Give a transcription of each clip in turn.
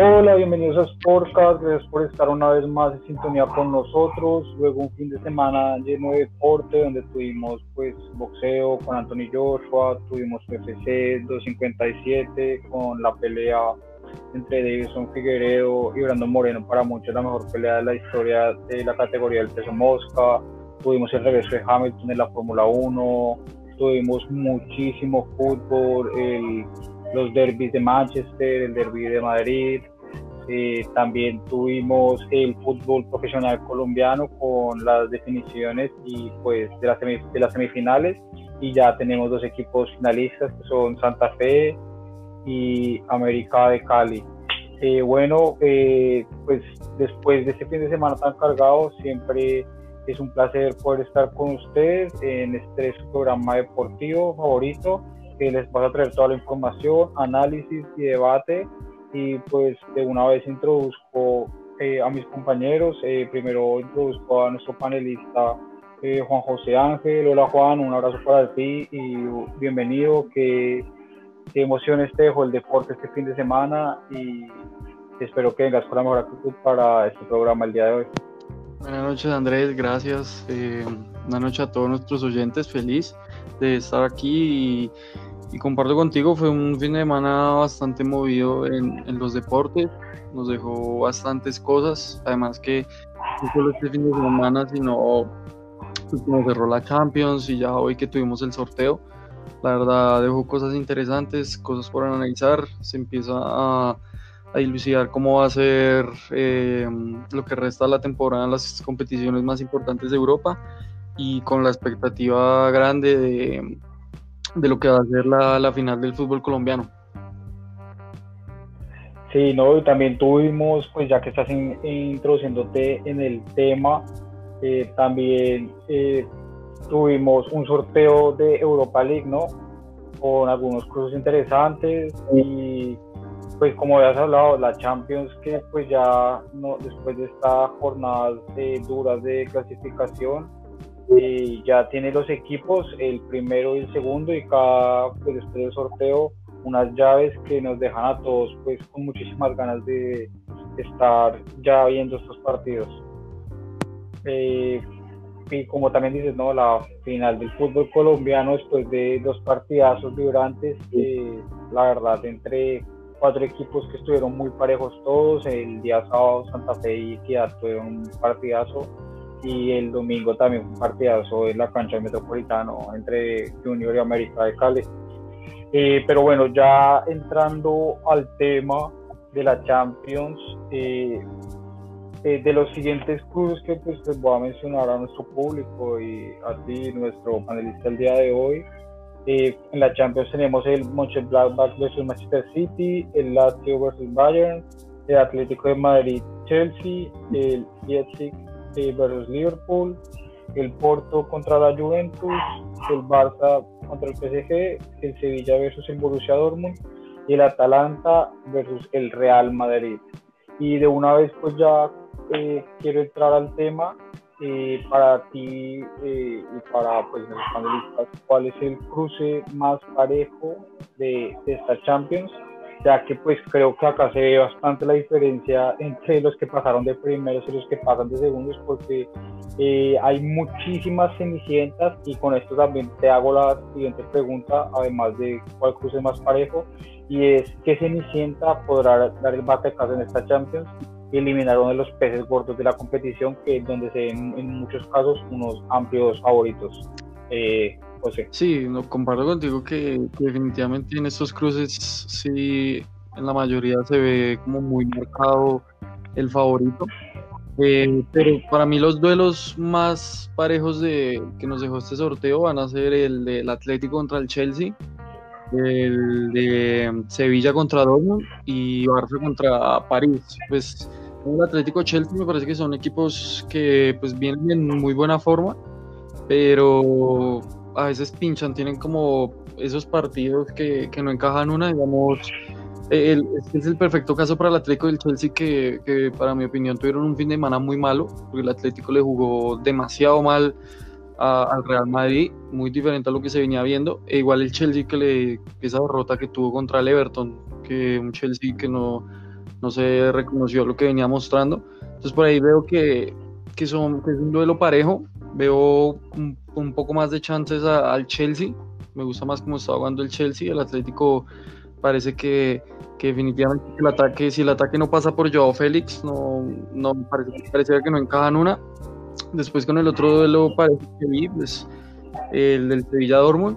Hola, bienvenidos a Sportcast, gracias por estar una vez más en sintonía con nosotros. Luego un fin de semana lleno de deporte donde tuvimos pues boxeo con Anthony Joshua, tuvimos UFC 257 con la pelea entre Davidson Figueredo y Brandon Moreno, para muchos la mejor pelea de la historia de la categoría del peso mosca. Tuvimos el regreso de Hamilton en la Fórmula 1, tuvimos muchísimo fútbol, el los derbis de Manchester, el derby de Madrid. Eh, también tuvimos el fútbol profesional colombiano con las definiciones y pues de las, semifinales y ya tenemos dos equipos finalistas que son Santa Fe y América de Cali. Eh, bueno, eh, pues después de este fin de semana tan cargado, siempre es un placer poder estar con ustedes en este programa deportivo favorito que les vas a traer toda la información, análisis y debate. Y pues de una vez introduzco eh, a mis compañeros. Eh, primero introduzco a nuestro panelista eh, Juan José Ángel. Hola Juan, un abrazo para ti y bienvenido. Qué, qué emociones te dejó el deporte este fin de semana y espero que vengas con la mejor actitud para este programa el día de hoy. Buenas noches Andrés, gracias. buenas noches a todos nuestros oyentes, feliz de estar aquí y y comparto contigo, fue un fin de semana bastante movido en, en, los deportes, nos dejó bastantes cosas, además que no solo este fin de semana, sino nos cerró la Champions y ya hoy que tuvimos el sorteo, la verdad dejó cosas interesantes, cosas por analizar, se empieza a, a dilucidar cómo va a ser eh, lo que resta de la temporada en las competiciones más importantes de Europa y con la expectativa grande de de lo que va a ser la, la final del fútbol colombiano. Sí, no, y también tuvimos, pues ya que estás introduciéndote en el tema, eh, también eh, tuvimos un sorteo de Europa League, ¿no? Con algunos cursos interesantes y pues como ya has hablado, la Champions que pues ya no, después de estas jornadas eh, duras de clasificación, y ya tiene los equipos, el primero y el segundo, y cada, pues después del sorteo, unas llaves que nos dejan a todos pues con muchísimas ganas de estar ya viendo estos partidos. Eh, y como también dices, ¿no? la final del fútbol colombiano después de dos partidazos vibrantes, eh, la verdad, entre cuatro equipos que estuvieron muy parejos todos, el día sábado Santa Fe y Equidad tuvieron un partidazo y el domingo también un partidazo en la cancha del Metropolitano entre Junior y América de Cali. Eh, pero bueno, ya entrando al tema de la Champions, eh, eh, de los siguientes clubes que pues les voy a mencionar a nuestro público y a ti, nuestro panelista el día de hoy. en la Champions tenemos el Mönchengladbach versus Manchester City, el Lazio versus Bayern, el Atlético de Madrid Chelsea, el Leipzig versus Liverpool, el Porto contra la Juventus, el Barça contra el PSG, el Sevilla versus el Borussia Dortmund y el Atalanta versus el Real Madrid. Y de una vez pues ya eh, quiero entrar al tema eh, para ti eh, y para pues los panelistas, ¿cuál es el cruce más parejo de esta Champions? Ya que pues creo que acá se ve bastante la diferencia entre los que pasaron de primeros y los que pasan de segundos porque eh, hay muchísimas cenicientas y con esto también te hago la siguiente pregunta, además de cuál cruce más parejo, y es ¿qué cenicienta podrá dar el batacazo en esta Champions y eliminar uno de los peces gordos de la competición que donde se ven en muchos casos unos amplios favoritos? Eh, Sí, no, comparto contigo que, definitivamente en estos cruces sí, en la mayoría se ve como muy marcado el favorito. Eh, pero para mí los duelos más parejos de, que nos dejó este sorteo van a ser el del Atlético contra el Chelsea, el de Sevilla contra Dortmund y Barça contra París. Pues el Atlético Chelsea me parece que son equipos que pues vienen en muy buena forma, pero a veces pinchan, tienen como esos partidos que, que no encajan una, digamos, el, este es el perfecto caso para el Atlético del Chelsea que, que, para mi opinión tuvieron un fin de semana muy malo, porque el Atlético le jugó demasiado mal al Real Madrid, muy diferente a lo que se venía viendo, e igual el Chelsea que le esa derrota que tuvo contra el Everton, que un Chelsea que no, no se reconoció lo que venía mostrando. Entonces por ahí veo que, que, son, es un duelo parejo, veo un, poco más de chances al Chelsea, me gusta más cómo está jugando el Chelsea, el Atlético parece que, que definitivamente el ataque, si el ataque no pasa por Joao Félix, no, no parece, que no encajan una. Después con el otro duelo parece que vi, pues, el del Sevilla Dortmund.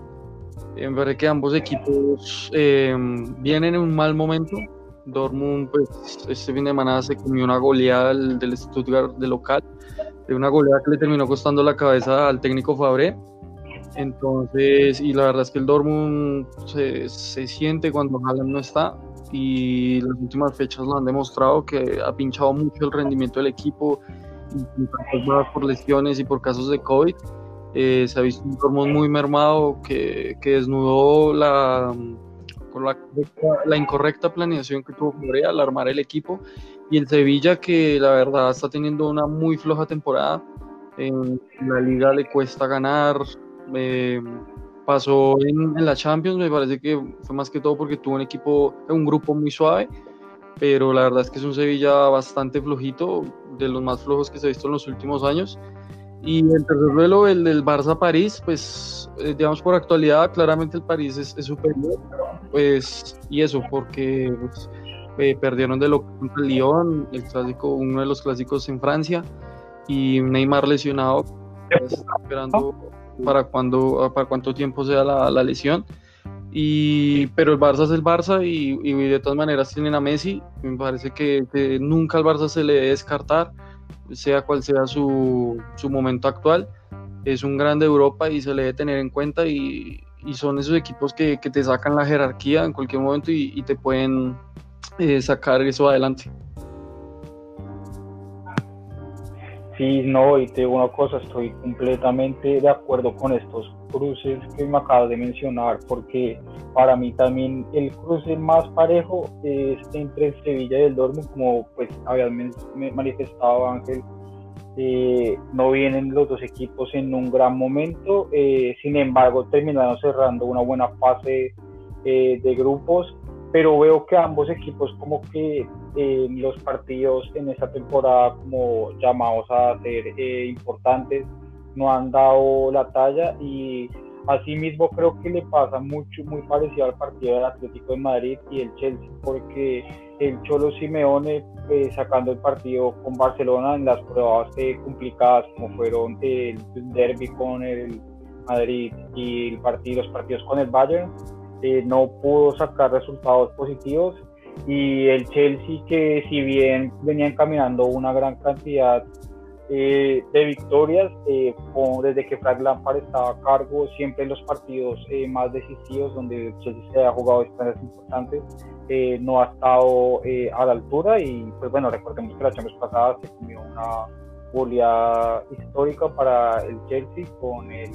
Me parece que ambos equipos eh, vienen en un mal momento. Dortmund, pues, este fin de semana se comió una goleada del, del Stuttgart de local, de una goleada que le terminó costando la cabeza al técnico Fabré. Entonces, y la verdad es que el Dortmund se, se siente cuando Haaland no está y las últimas fechas lo han demostrado que ha pinchado mucho el rendimiento del equipo por lesiones y por casos de COVID. Eh, se ha visto un Dortmund muy mermado que, que desnudó la, la, la, incorrecta planeación que tuvo Fabré al armar el equipo y el Sevilla que la verdad está teniendo una muy floja temporada. En la liga le cuesta ganar, pasó en, la Champions, me parece que fue más que todo porque tuvo un equipo, un grupo muy suave, pero la verdad es que es un Sevilla bastante flojito, de los más flojos que se ha visto en los últimos años. Y el tercer duelo, el del Barça-París, pues eh, digamos por actualidad, claramente el París es, superior, pues, y eso, porque pues, eh, perdieron de lo contra Lyon, el clásico, uno de los clásicos en Francia, y Neymar lesionado, pues, esperando para, cuando, para cuánto tiempo sea la, la lesión. Y, pero el Barça es el Barça y, y, de todas maneras tienen a Messi. Me parece que, que, nunca al Barça se le debe descartar, sea cual sea su, su momento actual. Es un grande Europa y se le debe tener en cuenta y, y son esos equipos que, que, te sacan la jerarquía en cualquier momento y, te pueden eh, sacar eso adelante. Sí, no, y te digo una cosa, estoy completamente de acuerdo con estos cruces que me acabas de mencionar, porque para mí también el cruce más parejo es entre Sevilla y el Dortmund, como pues habías manifestado Ángel, eh, no vienen los dos equipos en un gran momento, eh, sin embargo terminaron cerrando una buena fase eh, de grupos, pero veo que ambos equipos como que los partidos en esta temporada como llamados a ser eh, importantes no han dado la talla y asimismo creo que le pasa mucho muy parecido al partido del Atlético de Madrid y el Chelsea porque el Cholo Simeone eh, sacando el partido con Barcelona en las pruebas eh, complicadas como fueron el derby con el Madrid y el partido, los partidos con el Bayern no pudo sacar resultados positivos. Y el Chelsea que si bien venía encaminando una gran cantidad eh, de victorias, eh, desde que Frank Lampard estaba a cargo, siempre en los partidos eh, más decisivos donde el Chelsea se ha jugado instancias importantes, no ha estado a la altura. Y pues bueno, recordemos que la Champions pasada se comió una goleada histórica para el Chelsea con el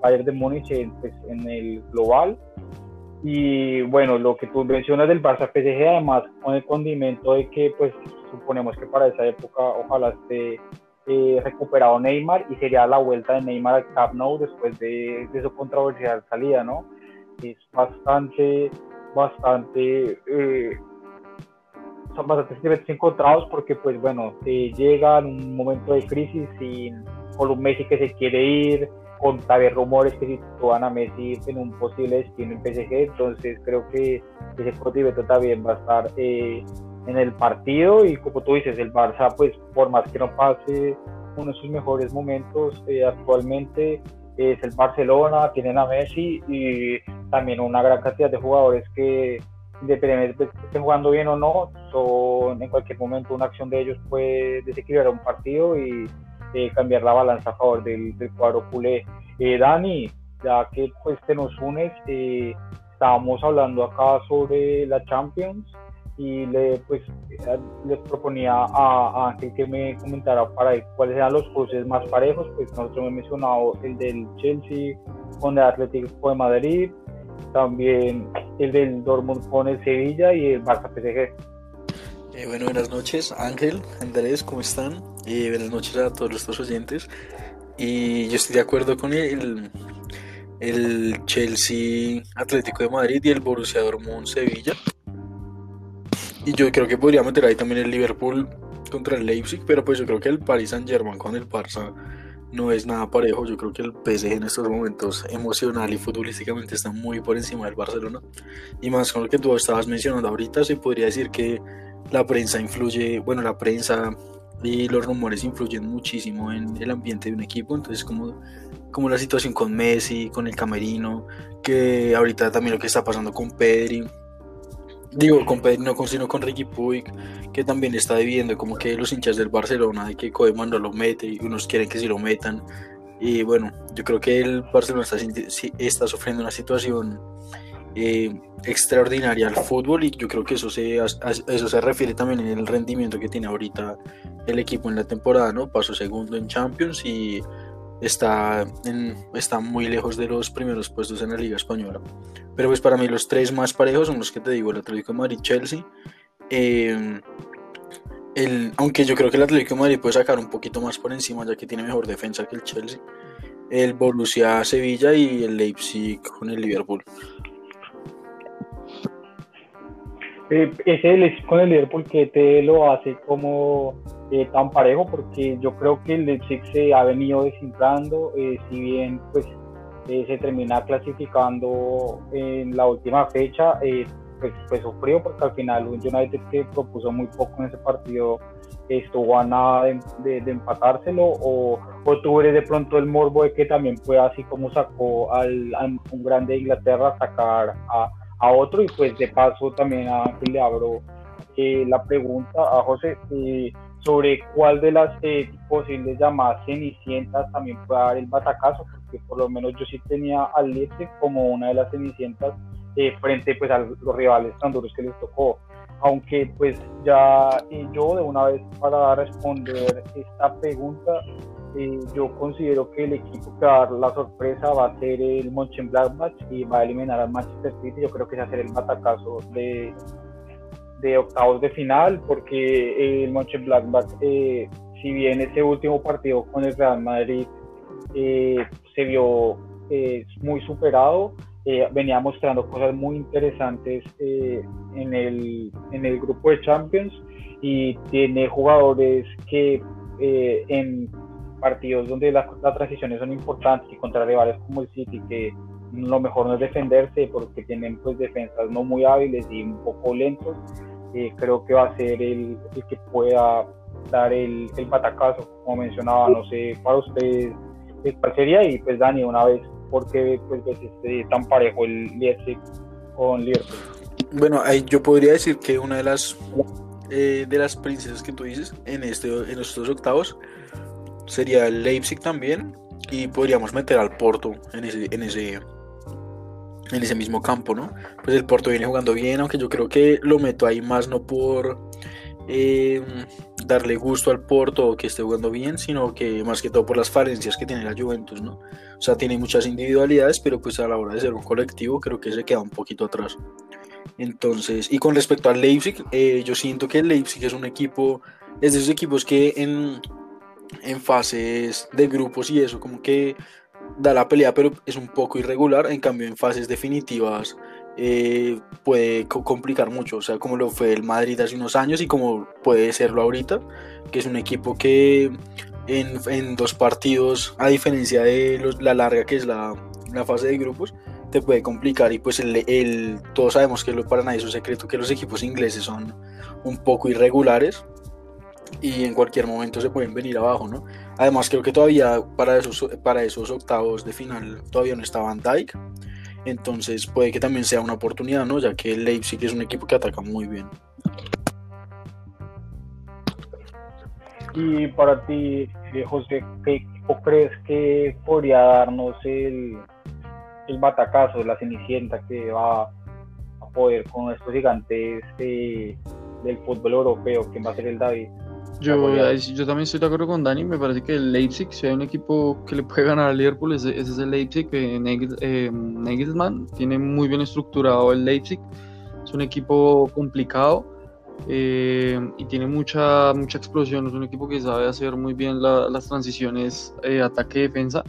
Bayern de Múnich pues, en el global y bueno, lo que tú mencionas del Barça PSG, además con el condimento de que pues suponemos que para esa época ojalá esté eh, recuperado Neymar y sería la vuelta de Neymar al Camp Nou después de, de su controversial salida, ¿no? Es bastante, bastante, eh, son bastante sentimientos encontrados porque pues bueno, eh, llega en un momento de crisis sin Messi que se quiere ir, con tal rumores que sitúan a Messi en un posible destino en PSG, entonces creo que ese condimento también va a estar eh, en el partido y como tú dices, el Barça pues por más que no pase uno de sus mejores momentos eh, actualmente es el Barcelona, tienen a Messi y también una gran cantidad de jugadores que independientemente de que estén jugando bien o no, son en cualquier momento una acción de ellos puede desequilibrar un partido y eh, cambiar la balanza a favor del, cuadro culé. Eh, Dani, ya que pues te nos unes, eh, estábamos hablando acá sobre la Champions y le pues les proponía a, Ángel que me comentara para cuáles eran los cruces más parejos, pues nosotros hemos mencionado el del Chelsea con el Atlético de Madrid, también el del Dortmund con el Sevilla y el Barça PSG. Eh, bueno, buenas noches, Ángel, Andrés, ¿cómo están? Eh, buenas noches a todos nuestros oyentes. Y yo estoy de acuerdo con el, el Chelsea Atlético de Madrid y el Borussia Dortmund Sevilla. Y yo creo que podría meter ahí también el Liverpool contra el Leipzig, pero pues yo creo que el Paris Saint Germain con el Barça no es nada parejo. Yo creo que el PSG en estos momentos emocional y futbolísticamente está muy por encima del Barcelona. Y más con lo que tú estabas mencionando ahorita, se podría decir que la prensa influye, bueno, la prensa y los rumores influyen muchísimo en el ambiente de un equipo. Entonces, como, como la situación con Messi, con el Camerino, que ahorita también lo que está pasando con Pedri Digo, con no con, sino con Ricky Puig, que también está dividiendo como que los hinchas del Barcelona, de que Koeman no lo mete y unos quieren que sí lo metan. Y bueno, yo creo que el Barcelona está, está sufriendo una situación eh, extraordinaria al fútbol y yo creo que eso se, eso se refiere también en el rendimiento que tiene ahorita el equipo en la temporada, ¿no? Pasó segundo en Champions y está, está muy lejos de los primeros puestos en la Liga Española. Pero pues para mí los tres más parejos son los que te digo, el Atlético de Madrid, Chelsea. Eh, el, aunque yo creo que el Atlético de Madrid puede sacar un poquito más por encima ya que tiene mejor defensa que el Chelsea. El Borussia Sevilla y el Leipzig con el Liverpool. Eh, ese con el Liverpool que te lo hace como eh, tan parejo porque yo creo que el Leipzig se ha venido desinflando, eh, si bien pues eh, se termina clasificando en la última fecha, pues, pues, sufrió porque al final un United que propuso muy poco en ese partido estuvo a nada de, empatárselo o, o tuve de pronto el morbo de que también pueda así como sacó al, un grande de Inglaterra sacar a, a otro y pues de paso también a le abro la pregunta a José sobre cuál de las eh, posibles llamadas cenicientas también puede dar el batacazo, porque por lo menos yo sí tenía al Leipzig como una de las cenicientas eh, frente pues a los rivales tan duros que les tocó. Aunque pues ya yo de una vez para responder esta pregunta, eh, yo considero que el equipo que va a dar la sorpresa va a ser el Mönchengladbach y va a eliminar al Manchester City. Yo creo que va a ser el batacazo de, de octavos de final, porque el Mönchengladbach, eh, si bien ese último partido con el Real Madrid eh, se vio eh, muy superado, venía mostrando cosas muy interesantes en, el, en el grupo de Champions y tiene jugadores que en partidos donde las, las transiciones son importantes y contra rivales como el City, que lo mejor no es defenderse porque tienen pues defensas no muy hábiles y un poco lentos. Eh, creo que va a ser el, el que pueda dar el, el, batacazo, como mencionaba, no sé para ustedes eh, cuál sería y pues Dani una vez porque pues ves este tan parejo el Leipzig con Liverpool. Bueno, ahí yo podría decir que una de las eh, de las princesas que tú dices en este en estos octavos sería el Leipzig también y podríamos meter al Porto en ese en ese en ese mismo campo, ¿no? Pues el Porto viene jugando bien, aunque yo creo que lo meto ahí más no por eh, darle gusto al Porto que esté jugando bien, sino que más que todo por las falencias que tiene la Juventus, ¿no? O sea, tiene muchas individualidades, pero pues a la hora de ser un colectivo creo que se queda un poquito atrás. Entonces, y con respecto al Leipzig, eh, yo siento que el Leipzig es un equipo, es de esos equipos que en, en fases de grupos y eso, como que da la pelea, pero es un poco irregular. En cambio, en fases definitivas eh, puede complicar mucho. O sea, como lo fue el Madrid hace unos años y como puede serlo ahorita, que es un equipo que en, dos partidos, a diferencia de la larga que es la, fase de grupos, te puede complicar. Y pues el, el, todos sabemos que lo, para nadie es un secreto que los equipos ingleses son un poco irregulares y en cualquier momento se pueden venir abajo, ¿no? Además creo que todavía para esos, para esos octavos de final todavía no estaba Van Dijk, entonces puede que también sea una oportunidad, ¿no? Ya que el Leipzig es un equipo que ataca muy bien. Y para ti, eh, José, ¿qué equipo crees que podría darnos el, el batacazo, la cenicienta que va a poder con estos gigantes eh, del fútbol europeo? ¿Quién va a ser el David? Yo, yo también estoy de acuerdo con Dani, me parece que el Leipzig, si hay un equipo que le puede ganar al Liverpool, ese, es el Leipzig, eh, Nagelsmann tiene muy bien estructurado el Leipzig, es un equipo complicado eh, y tiene mucha, mucha explosión, es un equipo que sabe hacer muy bien las transiciones eh, ataque-defensa.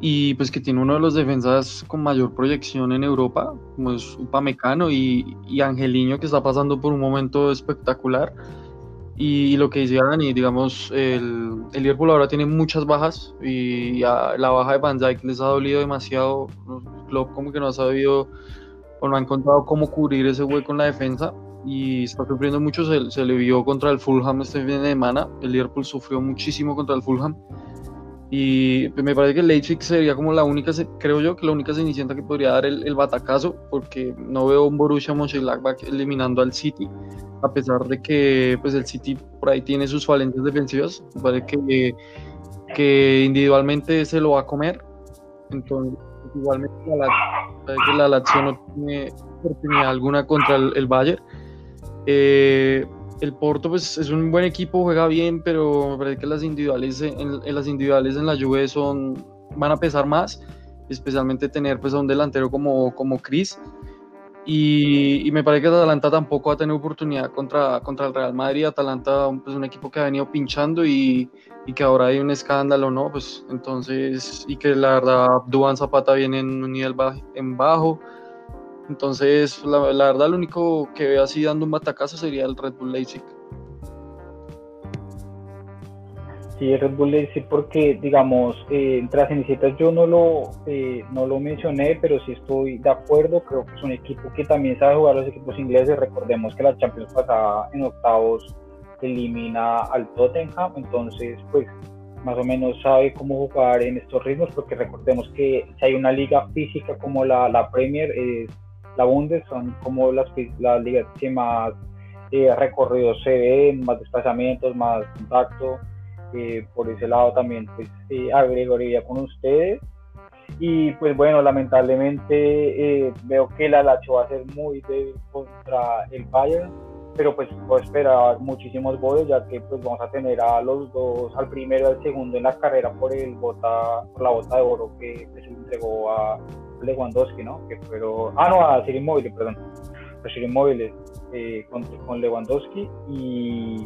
y pues que tiene uno de los defensas con mayor proyección en Europa, como es Upamecano y, y Angeliño que está pasando por un momento espectacular. Y, lo que decía Dani, digamos, el, el, Liverpool ahora tiene muchas bajas y la baja de Van Dijk les ha dolido demasiado. Klopp como que no ha sabido o no ha encontrado cómo cubrir ese hueco en la defensa y está sufriendo mucho. Se, se le vio contra el Fulham este fin de semana. El Liverpool sufrió muchísimo contra el Fulham y me parece que Leipzig sería como la única, creo yo, que la única cenicienta que podría dar el, el batacazo, porque no veo un Borussia Mönchengladbach eliminando al City, a pesar de que pues el City por ahí tiene sus falencias defensivas. Me parece que, que individualmente se lo va a comer. Entonces, igualmente la, que la Lazio no tiene oportunidad alguna contra el, el Bayern. Eh, el Porto pues es un buen equipo, juega bien, pero me parece que las individuales en, las individuales en la Juve son van a pesar más, especialmente tener pues a un delantero como como Chris. Y, me parece que Atalanta tampoco ha tenido oportunidad contra, contra el Real Madrid. Atalanta es pues, un equipo que ha venido pinchando y, y, que ahora hay un escándalo, ¿no? Pues entonces, y que la verdad Duan Zapata viene en un nivel en bajo. Entonces, la, verdad, lo único que veo así dando un batacazo sería el Red Bull Leipzig. Sí, el Red Bull Leipzig porque, digamos, eh, las cenicitas yo no lo, eh, no lo mencioné, pero sí estoy de acuerdo. Creo que es un equipo que también sabe jugar los equipos ingleses. Recordemos que la Champions pasada en octavos elimina al Tottenham, entonces, pues, más o menos sabe cómo jugar en estos ritmos, porque recordemos que si hay una liga física como la, la Premier, es la Bundes son como las, las ligas que más eh, recorridos se ven, más desplazamientos, más contacto. Eh, por ese lado también pues eh, agregaría con ustedes. Y pues bueno, lamentablemente eh, veo que la Lacho va a ser muy débil contra el Bayern, pero pues puedo esperar muchísimos goles ya que pues vamos a tener a los dos, al primero y al segundo en la carrera por el bota, por la bota de oro que, se entregó a, Lewandowski, ¿no? Que fueron, ah, no, a Sir Immobile, perdón, a Sir Immobile eh, con, con, Lewandowski y,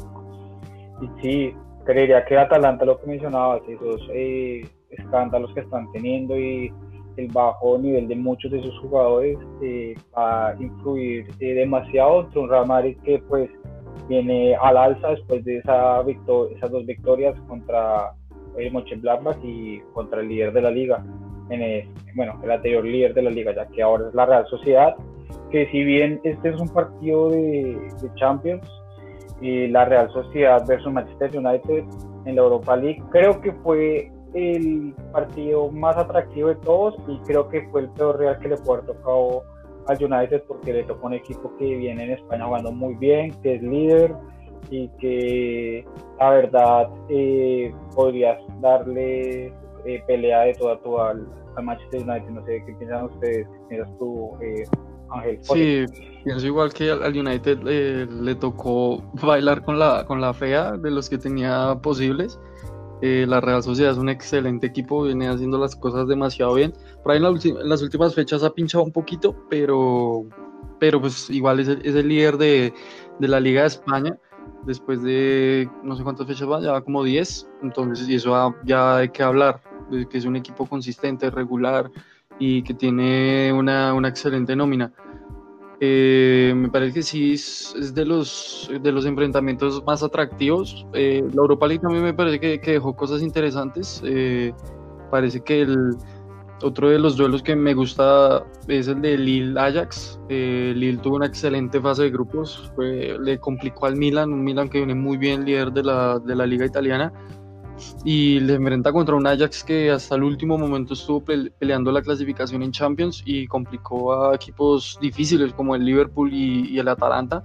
sí, creería que Atalanta, lo que mencionabas, esos eh, escándalos que están teniendo y el bajo nivel de muchos de sus jugadores eh, va a influir demasiado entre un que pues viene al alza después de esa esas dos victorias contra el Mönchengladbach y contra el líder de la liga en el, bueno, el anterior líder de la liga, ya que ahora es la Real Sociedad, que si bien este es un partido de, Champions, y la Real Sociedad versus Manchester United en la Europa League, creo que fue el partido más atractivo de todos y creo que fue el peor real que le pudo haber tocado al United porque le tocó un equipo que viene en España jugando muy bien, que es líder y que la verdad eh, podrías darle eh, pelea de toda tu al, Manchester United. No sé qué piensan ustedes, piensas tú, eh, Ángel. Sí, pienso igual que al, United eh, le tocó bailar con la, con la fea de los que tenía posibles. la Real Sociedad es un excelente equipo, viene haciendo las cosas demasiado bien. Por ahí en, las últimas fechas ha pinchado un poquito, pero, pero pues igual es el, es el líder de, de la Liga de España después de no sé cuántas fechas va, ya como 10, entonces y eso ya hay que hablar que es un equipo consistente, regular y que tiene una, una excelente nómina. Eh, me parece que sí es, de, los, de los enfrentamientos más atractivos. Eh, la Europa League también me parece que, que dejó cosas interesantes. Eh, parece que el, otro de los duelos que me gusta es el de Lille Ajax. Lille tuvo una excelente fase de grupos, le complicó al Milan, un Milan que viene muy bien líder de la, de la liga italiana y le enfrenta contra un Ajax que hasta el último momento estuvo peleando la clasificación en Champions y complicó a equipos difíciles como el Liverpool y, el Atalanta.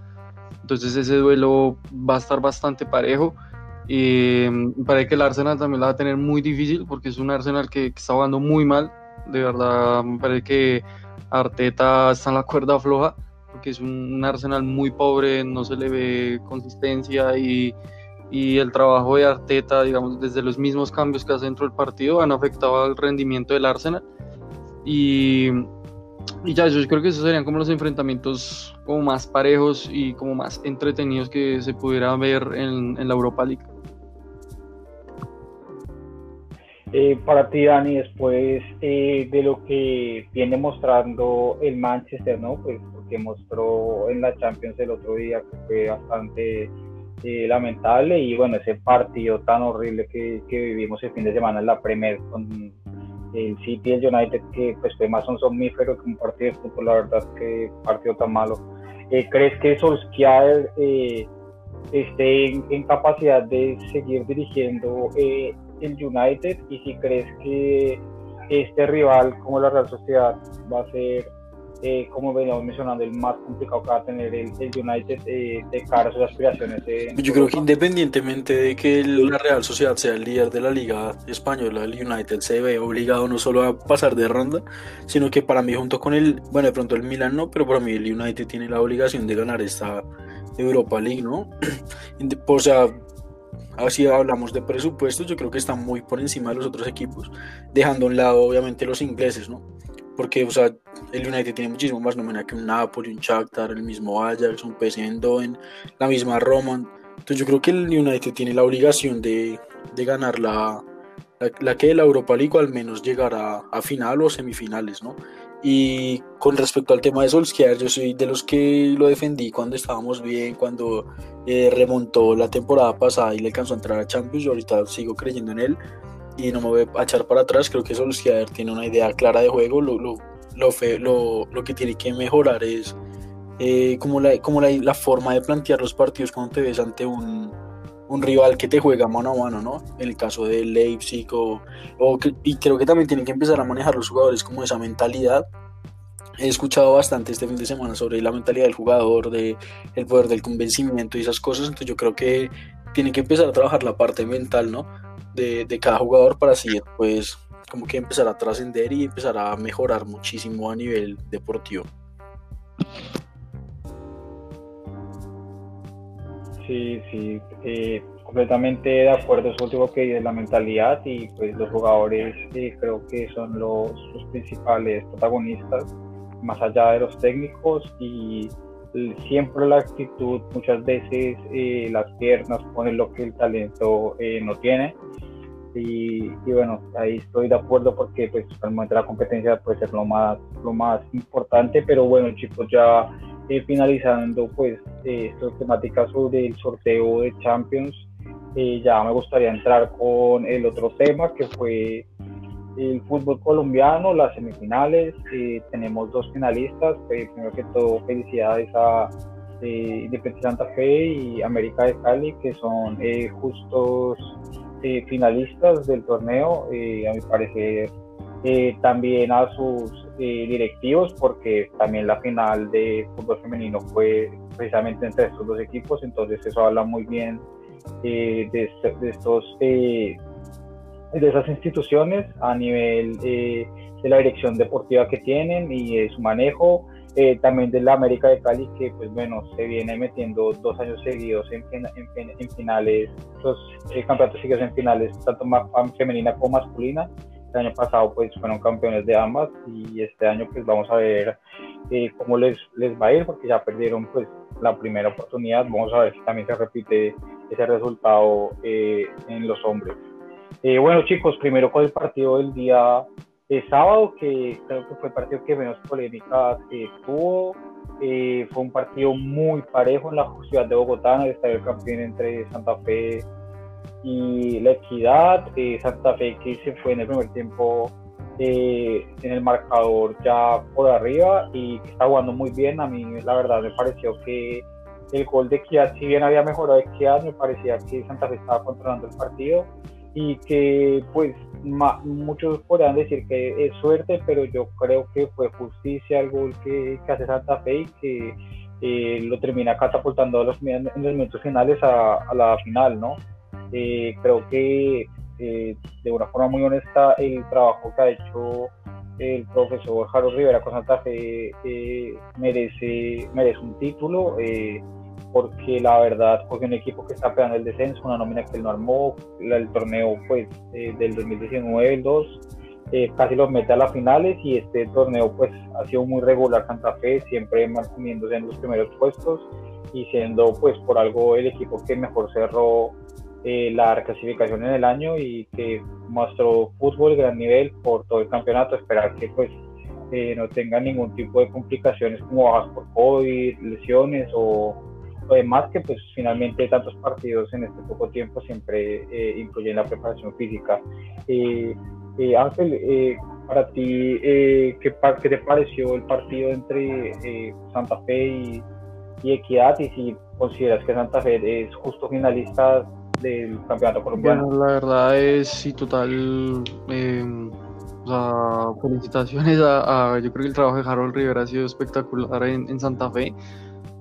Entonces ese duelo va a estar bastante parejo. Eh, parece que el Arsenal también la va a tener muy difícil porque es un Arsenal que, está jugando muy mal. De verdad, me parece que Arteta está en la cuerda floja porque es un Arsenal muy pobre, no se le ve consistencia y y el trabajo de Arteta, digamos, desde los mismos cambios que hace dentro del partido, han afectado al rendimiento del Arsenal. Y, y ya, yo creo que esos serían como los enfrentamientos como más parejos y como más entretenidos que se pudiera ver en, en la Europa League. Eh, para ti, Dani, después eh, de lo que viene mostrando el Manchester, ¿no? Pues porque mostró en la Champions el otro día que fue bastante eh, lamentable y bueno, ese partido tan horrible que, que, vivimos el fin de semana en la Premier con el City y el United, que pues fue más un somnífero que un partido de fútbol, la verdad que partido tan malo. ¿Crees que Solskjaer esté en, capacidad de seguir dirigiendo eh, el United y si crees que este rival como la Real Sociedad va a ser, eh, como veníamos mencionando, el más complicado que va a tener el, United eh, de cara a sus aspiraciones. Yo creo que independientemente de que la Real Sociedad sea el líder de la Liga Española, el United se ve obligado no solo a pasar de ronda, sino que para mí junto con el, bueno, de pronto el Milan no, pero para mí el United tiene la obligación de ganar esta Europa League, ¿no? o sea, así hablamos de presupuestos, yo creo que está muy por encima de los otros equipos, dejando a un lado obviamente los ingleses, ¿no? Porque, o sea, el United tiene muchísimo más nómina que un Napoli, un Shakhtar, el mismo Ajax, un PSV Eindhoven, la misma Roma. Entonces yo creo que el United tiene la obligación de, de ganar la, la, que la Europa League o al menos llegar a, a final o semifinales, ¿no? Y con respecto al tema de Solskjaer, yo soy de los que lo defendí cuando estábamos bien, cuando eh, remontó la temporada pasada y le alcanzó a entrar a Champions. Yo ahorita sigo creyendo en él y no me voy a echar para atrás. Creo que Solskjaer tiene una idea clara de juego. Lo, lo, lo, lo que tiene que mejorar es eh, como, la, como la, la forma de plantear los partidos cuando te ves ante un, un rival que te juega mano a mano, ¿no? En el caso de Leipzig o, y creo que también tienen que empezar a manejar los jugadores como esa mentalidad. He escuchado bastante este fin de semana sobre la mentalidad del jugador, de el poder del convencimiento y esas cosas, entonces yo creo que tienen que empezar a trabajar la parte mental, ¿no? De, de cada jugador para así pues como que empezar a trascender y empezar a mejorar muchísimo a nivel deportivo. Sí, sí, eh, completamente de acuerdo. Es último que es la mentalidad y pues los jugadores eh, creo que son los, principales protagonistas, más allá de los técnicos y siempre la actitud, muchas veces eh, las piernas ponen lo que el talento no tiene. Y, bueno, ahí estoy de acuerdo porque pues al momento de la competencia puede ser lo más, lo más importante, pero bueno chicos, ya eh, finalizando pues eh, esta temática sobre el sorteo de Champions, eh, ya me gustaría entrar con el otro tema que fue el fútbol colombiano, las semifinales. tenemos dos finalistas. primero que todo, felicidades a Independiente Santa Fe y América de Cali, que son justos finalistas del torneo. a mi parecer, también a sus directivos porque también la final de fútbol femenino fue precisamente entre estos dos equipos, entonces eso habla muy bien eh, de, de, estos eh, de esas instituciones a nivel eh, de la dirección deportiva que tienen y de su manejo, también de la América de Cali que pues bueno se viene metiendo dos años seguidos en, en, finales, los campeonatos seguidos en finales tanto femenina como masculina el año pasado pues fueron campeones de ambas y este año pues vamos a ver eh, cómo les, les va a ir porque ya perdieron pues la primera oportunidad. Vamos a ver si también se repite ese resultado eh, en los hombres. Eh, bueno chicos, primero con el partido del día sábado que creo que fue el partido que menos polémica tuvo. fue un partido muy parejo en la ciudad de Bogotá, en el estadio campeón entre Santa Fe y la equidad, eh, Santa Fe que se fue en el primer tiempo eh, en el marcador ya por arriba y que está jugando muy bien. A mí la verdad me pareció que el gol de Equidad, si bien había mejorado Equidad, me parecía que Santa Fe estaba controlando el partido y que pues muchos podrían decir que es suerte, pero yo creo que fue justicia el gol que, hace Santa Fe y que eh, lo termina catapultando los, en los minutos finales a, a la final, ¿no? Eh, creo que eh, de una forma muy honesta el trabajo que ha hecho el profesor Harold Rivera con Santa Fe eh, merece, merece un título porque la verdad fue un equipo que está pegando el descenso, una nómina que él no armó, el torneo pues del 2019, el 2, casi los mete a las finales y este torneo pues ha sido muy regular Santa Fe, siempre manteniéndose en los primeros puestos y siendo pues por algo el equipo que mejor cerró eh, la clasificación en el año y que mostró fútbol gran nivel por todo el campeonato. Esperar que pues eh, no tenga ningún tipo de complicaciones como bajas por COVID, lesiones o, demás que pues finalmente tantos partidos en este poco tiempo siempre eh, incluyen la preparación física. Eh, Ángel, para ti, ¿qué, ¿qué, te pareció el partido entre Santa Fe y, y Equidad y si consideras que Santa Fe es justo finalista del campeonato colombiano? Bueno, la verdad es sí total felicitaciones a, yo creo que el trabajo de Harold Rivera ha sido espectacular en, Santa Fe.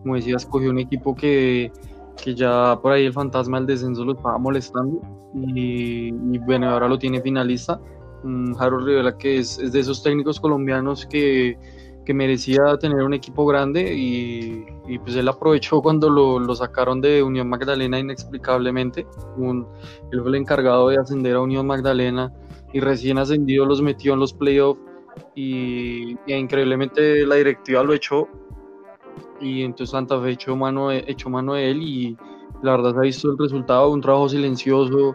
Como decías, cogió un equipo que, que, ya por ahí el fantasma del descenso lo estaba molestando y, bueno, ahora lo tiene finalista. Um, Harold Rivera que es, es, de esos técnicos colombianos que, que merecía tener un equipo grande y, y pues él aprovechó cuando lo, lo, sacaron de Unión Magdalena inexplicablemente. Un, él fue el encargado de ascender a Unión Magdalena y recién ascendido los metió en los playoffs y, increíblemente la directiva lo echó y entonces Santa Fe echó mano, echó mano de él y la verdad se ha visto el resultado, un trabajo silencioso,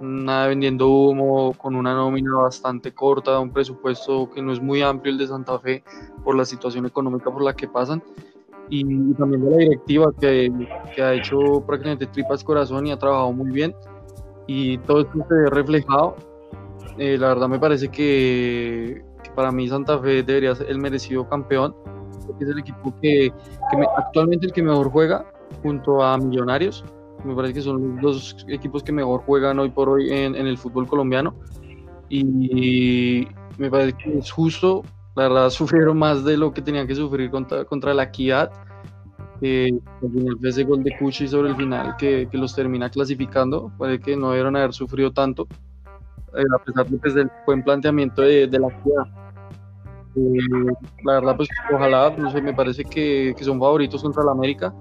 nada vendiendo humo, con una nómina bastante corta, un presupuesto que no es muy amplio el de Santa Fe por la situación económica por la que pasan. Y, también de la directiva que, que, ha hecho prácticamente tripas corazón y ha trabajado muy bien. Y todo esto se ve reflejado. Eh, la verdad me parece que, para mí Santa Fe debería ser el merecido campeón, porque es el equipo que, actualmente el que mejor juega junto a Millonarios. Me parece que son los dos equipos que mejor juegan hoy por hoy en, el fútbol colombiano. Y me parece que es justo. La verdad sufrieron más de lo que tenían que sufrir contra, contra la Equidad. Eh, al final ese gol de Cuchi sobre el final que, que los termina clasificando. Puede que no debieron haber sufrido tanto eh, a pesar de, pues, del buen planteamiento de, la ciudad. La verdad, pues ojalá, no sé, me parece que, que, son favoritos contra la América.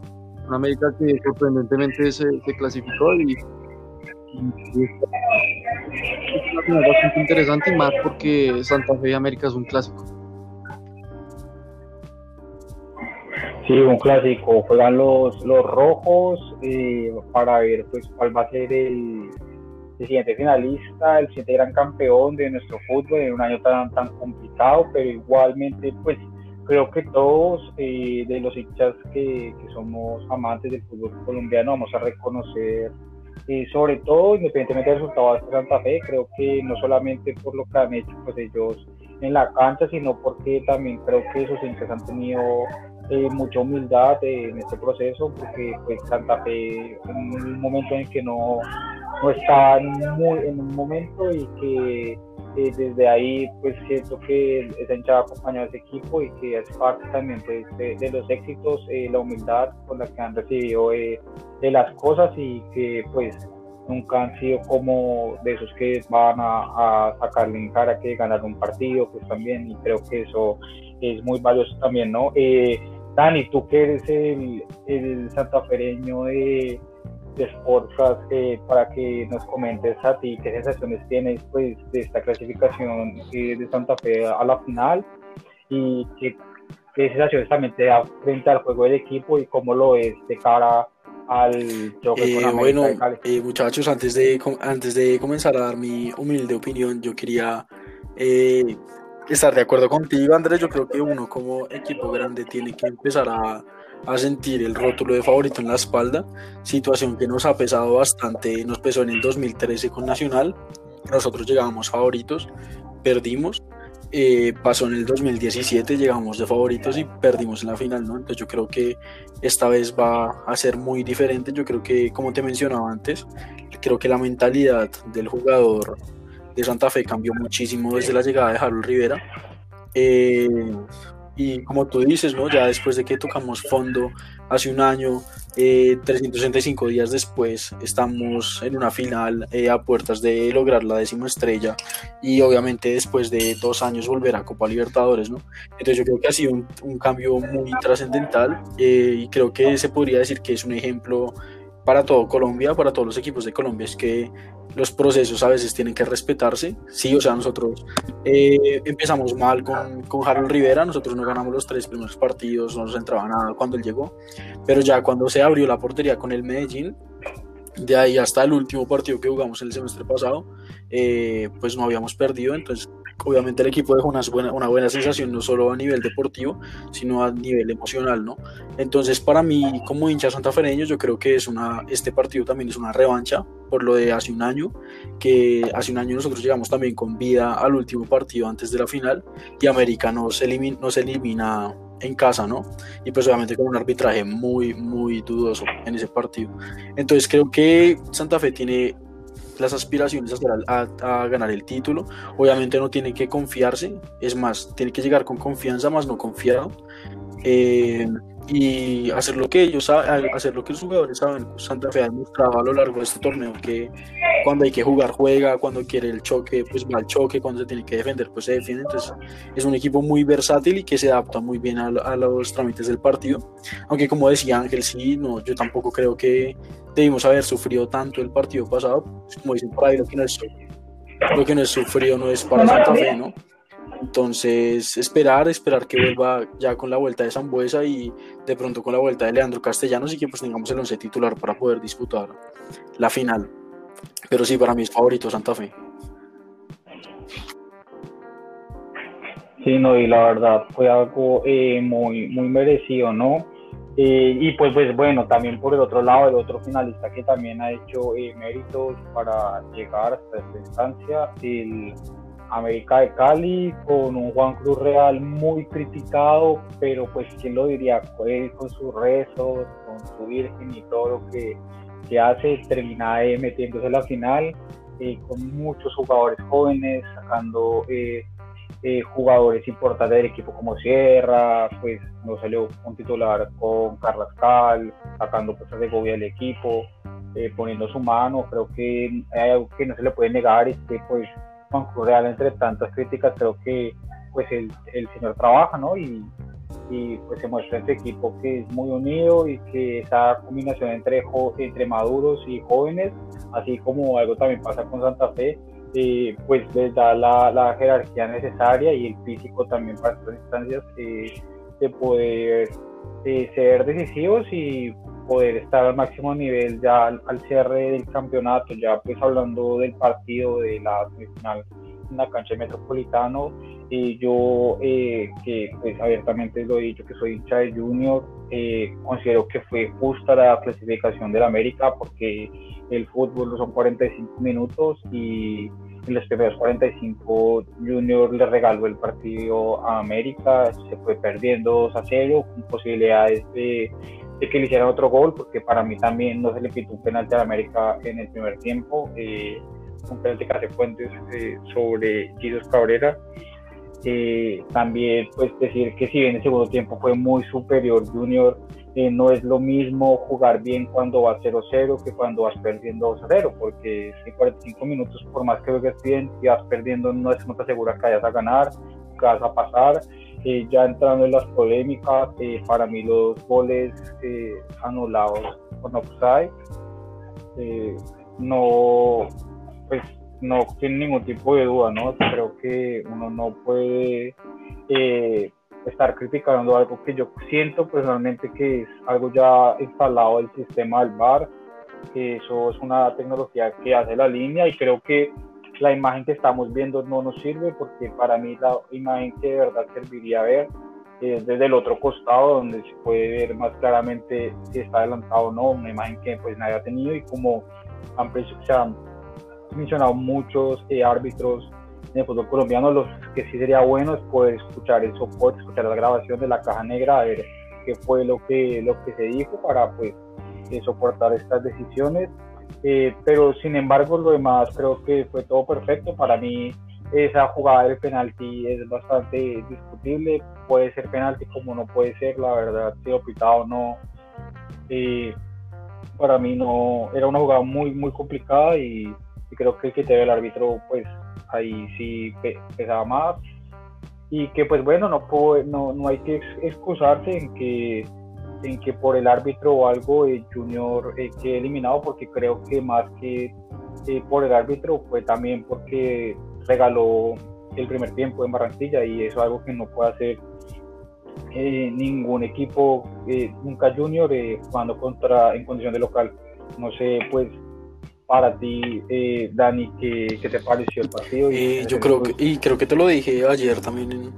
Una América que sorprendentemente se, clasificó y, y, es una bastante interesante y más porque Santa Fe y América es un clásico. Sí, un clásico. Juegan los, los rojos eh, para ver pues cuál va a ser el, el siguiente finalista, el siguiente gran campeón de nuestro fútbol en un año tan, tan complicado, pero igualmente pues creo que todos eh, de los hinchas que, que, somos amantes del fútbol colombiano vamos a reconocer, eh, sobre todo independientemente del resultado de Santa Fe, creo que no solamente por lo que han hecho pues ellos en la cancha, sino porque también creo que esos hinchas han tenido eh, mucha humildad en este proceso, porque pues Santa Fe en un momento en que no no está muy, en un momento y que eh, desde ahí pues siento que esa hinchada acompañado a ese equipo y que es parte también pues, de, los éxitos, eh, la humildad con la que han recibido eh, de las cosas y que pues nunca han sido como de esos que van a, a sacarle en cara que ganar un partido pues también y creo que eso es muy valioso también, ¿no? Dani, tú que eres el, el santafereño de de eh, para que nos comentes a ti qué sensaciones tienes pues, de esta clasificación eh, de Santa Fe a la final y qué, sensaciones también te da frente al juego del equipo y cómo lo es de cara al eh, Bueno, eh, muchachos, antes de, antes de comenzar a dar mi humilde opinión, yo quería estar de acuerdo contigo, Andrés. Yo creo que uno como equipo grande tiene que empezar a a sentir el rótulo de favorito en la espalda, situación que nos ha pesado bastante, nos pesó en el 2013 con Nacional, nosotros llegábamos favoritos, perdimos, eh, pasó en el 2017, llegamos de favoritos y perdimos en la final, ¿no? Entonces yo creo que esta vez va a ser muy diferente, yo creo que, como te mencionaba antes, creo que la mentalidad del jugador de Santa Fe cambió muchísimo desde la llegada de Harold Rivera. Eh, y como tú dices, ¿no? ya después de que tocamos fondo hace un año, 365 eh, días después, estamos en una final eh, a puertas de lograr la décima estrella y obviamente después de dos años volver a Copa Libertadores. ¿no? Entonces yo creo que ha sido un, un cambio muy trascendental eh, y creo que se podría decir que es un ejemplo para todo Colombia, para todos los equipos de Colombia, es que los procesos a veces tienen que respetarse. Sí, o sea, nosotros eh, empezamos mal con, con Harold Rivera, nosotros no ganamos los tres primeros partidos, no nos entraba nada cuando él llegó, pero ya cuando se abrió la portería con el Medellín, de ahí hasta el último partido que jugamos el semestre pasado, eh, pues no habíamos perdido, entonces obviamente el equipo dejó una buena, una buena sensación, no solo a nivel deportivo, sino a nivel emocional, ¿no? Entonces, para mí, como hincha santafereño, yo creo que es una, este partido también es una revancha por lo de hace un año, que hace un año nosotros llegamos también con vida al último partido antes de la final y América nos, elimina, elimina en casa, ¿no? Y pues obviamente con un arbitraje muy, muy dudoso en ese partido. Entonces creo que Santa Fe tiene las aspiraciones a, ganar el título. Obviamente no tiene que confiarse, es más, tiene que llegar con confianza, más no confiado. Eh, y hacer lo que ellos hacer lo que los jugadores saben. Santa Fe ha demostrado a lo largo de este torneo que cuando hay que jugar juega, cuando quiere el choque pues va al choque, cuando se tiene que defender pues se defiende. Entonces es un equipo muy versátil y que se adapta muy bien a, a los trámites del partido. Aunque como decía Ángel, sí, no, yo tampoco creo que debimos haber sufrido tanto el partido pasado. Como dicen por ahí, lo que no es, lo que no es sufrido no es para Santa Fe, ¿no? Entonces, esperar, esperar que vuelva ya con la vuelta de Zambuesa y de pronto con la vuelta de Leandro Castellanos y que pues tengamos el once titular para poder disputar la final. Pero sí, para mí es favorito Santa Fe. Sí, no, y la verdad fue algo eh, muy, muy merecido, ¿no? Eh, y pues, pues bueno, también por el otro lado, el otro finalista que también ha hecho eh, méritos para llegar hasta esta instancia, el América de Cali, con un Juan Cruz Real muy criticado, pero pues quién lo diría, él con sus rezos, con su virgen y todo lo que, que hace, termina metiéndose en la final, eh, con muchos jugadores jóvenes, sacando eh, eh, jugadores importantes del equipo como Sierra, pues no salió un titular con Carlos Cal, sacando cosas de Gobia del equipo, poniendo su mano, creo que algo que no se le puede negar, es que pues Real, entre tantas críticas, creo que pues el, el señor trabaja, ¿no? Y, y, pues se muestra este equipo que es muy unido y que esa combinación entre, entre maduros y jóvenes, así como algo también pasa con Santa Fe, eh, pues les da la, la, jerarquía necesaria y el físico también para estas instancias eh, de poder eh, ser decisivos y poder estar al máximo nivel ya al, cierre del campeonato, ya pues hablando del partido de la semifinal en la cancha Metropolitano, y yo eh, que pues abiertamente lo he dicho que soy hincha de Junior, eh, considero que fue justa la clasificación del América porque el fútbol son 45 minutos y en los primeros 45 Junior le regaló el partido a América, se fue perdiendo 2 a 0 con posibilidades de de que le hicieran otro gol, porque para mí también no se le pitó un penalti a América en el primer tiempo, eh, un penalti que hace Fuentes eh, sobre Jesus Cabrera. Eh, también pues decir que si bien el segundo tiempo fue muy superior Junior, no es lo mismo jugar bien cuando vas 0-0 que cuando vas perdiendo 2-0, porque en 45 minutos, por más que juegues bien, si vas perdiendo, no es no te asegura que vayas a ganar, que vas a pasar. Eh, ya entrando en las polémicas, eh, para mí los goles eh, anulados con offside no, pues, no tiene ningún tipo de duda, ¿no? Creo que uno no puede estar criticando algo que yo siento personalmente que es algo ya instalado del sistema del VAR, que eso es una tecnología que hace la línea y creo que la imagen que estamos viendo no nos sirve porque para mí la imagen que de verdad serviría ver es desde el otro costado donde se puede ver más claramente si está adelantado o no, una imagen que pues nadie ha tenido y como han, se han mencionado muchos eh, árbitros en el fútbol colombiano, los que sí sería bueno es poder escuchar el soporte, escuchar la grabación de la caja negra, a ver qué fue lo que, lo que se dijo para pues eh, soportar estas decisiones eh, pero sin embargo lo demás creo que fue todo perfecto. Para mí esa jugada del penalti es bastante discutible. Puede ser penalti como no puede ser, la verdad, si pitado no. Eh, para mí no era una jugada muy muy complicada y, creo que el que te el árbitro pues ahí sí pesaba más y que pues bueno no, no, no hay que excusarse en que en que por el árbitro o algo el Junior eh, quede eliminado porque creo que más que eh, por el árbitro fue también porque regaló el primer tiempo en Barranquilla y eso es algo que no puede hacer eh, ningún equipo, nunca Junior, jugando contra en condición de local. No sé, pues para ti, eh, Dani, ¿qué, ¿qué, te pareció el partido? Eh, yo creo que, y creo que te lo dije ayer también en,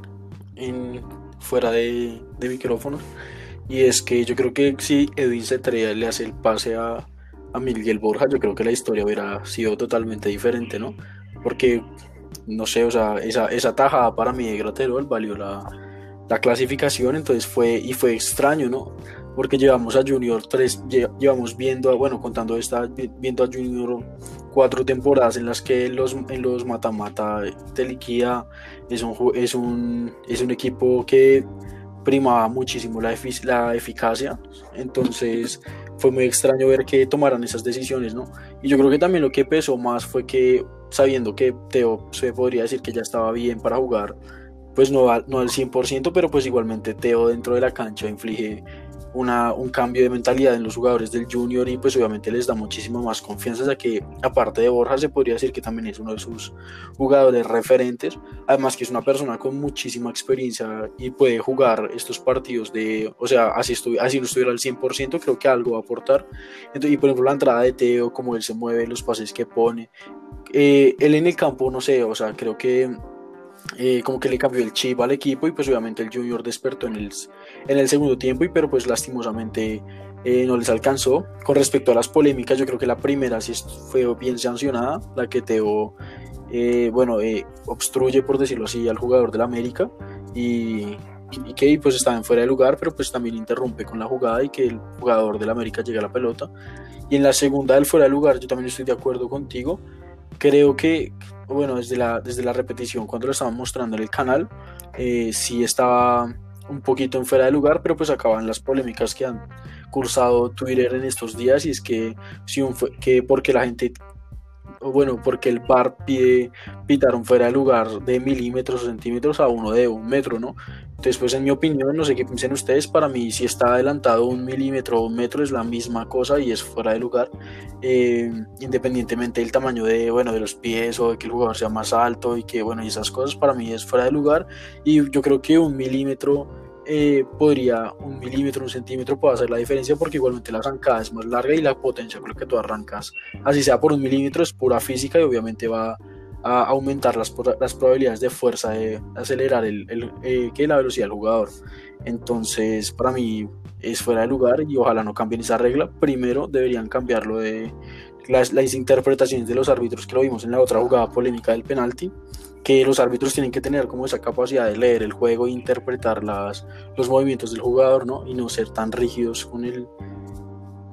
en fuera de, de micrófono, y es que yo creo que si Edwin Cetrea le hace el pase a, a Miguel Borja, yo creo que la historia hubiera sido totalmente diferente, ¿no? Porque, no sé, o sea, esa, esa tajada para mí de Graterol valió la, la clasificación, entonces fue, y fue extraño, ¿no? Porque llevamos a Junior 3, llevamos viendo, bueno, contando esta, viendo a Junior cuatro temporadas en las que los, en los mata-mata te liquida, es un, es, un, es un equipo que primaba muchísimo la, eficacia, entonces fue muy extraño ver que tomaran esas decisiones, ¿no? Y yo creo que también lo que pesó más fue que, sabiendo que Teo se podría decir que ya estaba bien para jugar, pues no, no al 100%, pero pues igualmente Teo dentro de la cancha inflige una, un cambio de mentalidad en los jugadores del junior y pues obviamente les da muchísima más confianza, ya que aparte de Borja se podría decir que también es uno de sus jugadores referentes, además que es una persona con muchísima experiencia y puede jugar estos partidos de, o sea, así, así no estuviera al 100%, creo que algo va a aportar. Entonces, y por ejemplo la entrada de Teo, cómo él se mueve, los pases que pone, eh, él en el campo, no sé, o sea, creo que eh, como que le cambió el chip al equipo y pues obviamente el Junior despertó en el, en el segundo tiempo y pero pues lastimosamente eh, no les alcanzó. Con respecto a las polémicas, yo creo que la primera sí fue bien sancionada, la que Teo, eh, bueno, obstruye por decirlo así al jugador del América y, y que pues estaba en fuera de lugar, pero pues también interrumpe con la jugada y que el jugador del América llegue a la pelota. Y en la segunda del fuera de lugar, yo también estoy de acuerdo contigo. Creo que bueno, desde la, desde la repetición, cuando lo estaban mostrando en el canal, eh, sí estaba un poquito en fuera de lugar, pero pues acaban las polémicas que han cursado Twitter en estos días y es que, si un, que porque la gente bueno, porque el bar pide pitar un fuera de lugar de milímetros o centímetros a uno de un metro, ¿no? Entonces, pues en mi opinión, no sé qué piensen ustedes, para mí si está adelantado un milímetro o un metro es la misma cosa y es fuera de lugar, eh, independientemente del tamaño de, bueno, de los pies o de que el jugador sea más alto y que, bueno, y esas cosas para mí es fuera de lugar y yo creo que un milímetro eh, podría un milímetro, un centímetro puede hacer la diferencia porque igualmente la arrancada es más larga y la potencia con la que tú arrancas, así sea por un milímetro, es pura física y obviamente va a aumentar las, las probabilidades de fuerza de acelerar el, el eh, que la velocidad del jugador. Entonces, para mí es fuera de lugar y ojalá no cambien esa regla. Primero deberían cambiarlo de las, las interpretaciones de los árbitros que lo vimos en la otra jugada polémica del penalti que los árbitros tienen que tener como esa capacidad de leer el juego e interpretar las, los movimientos del jugador, ¿no? Y no ser tan rígidos con el,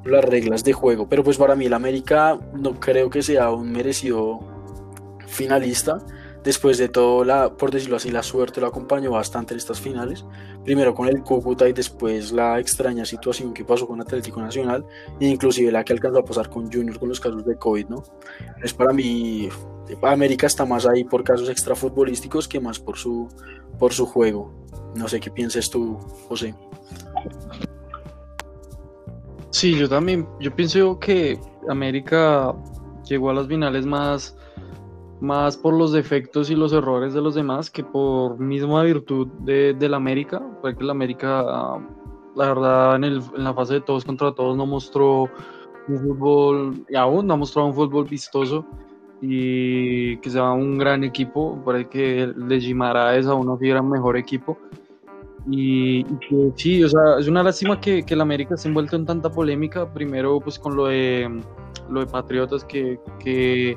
las reglas de juego. Pero pues para mí el América no creo que sea un merecido finalista. Después de todo, la, por decirlo así, la suerte lo acompañó bastante en estas finales. Primero con el Cúcuta y después la extraña situación que pasó con Atlético Nacional e inclusive la que alcanzó a pasar con Junior con los casos de COVID, ¿no? Es para mí América está más ahí por casos extrafutbolísticos que más por su, por su juego. No sé qué pienses tú, José. Sí, yo también. Yo pienso que América llegó a las finales más, más por los defectos y los errores de los demás que por misma virtud de, la América. Porque la América, la verdad, en, el, en la fase de todos contra todos no mostró un fútbol, y aún no ha mostrado un fútbol vistoso y que sea un gran equipo, parece que el de Gimaraes aún no fuera mejor equipo. Y, que sí, o sea, es una lástima que, que el América esté envuelto en tanta polémica, primero pues con lo de, lo de Patriotas que, que,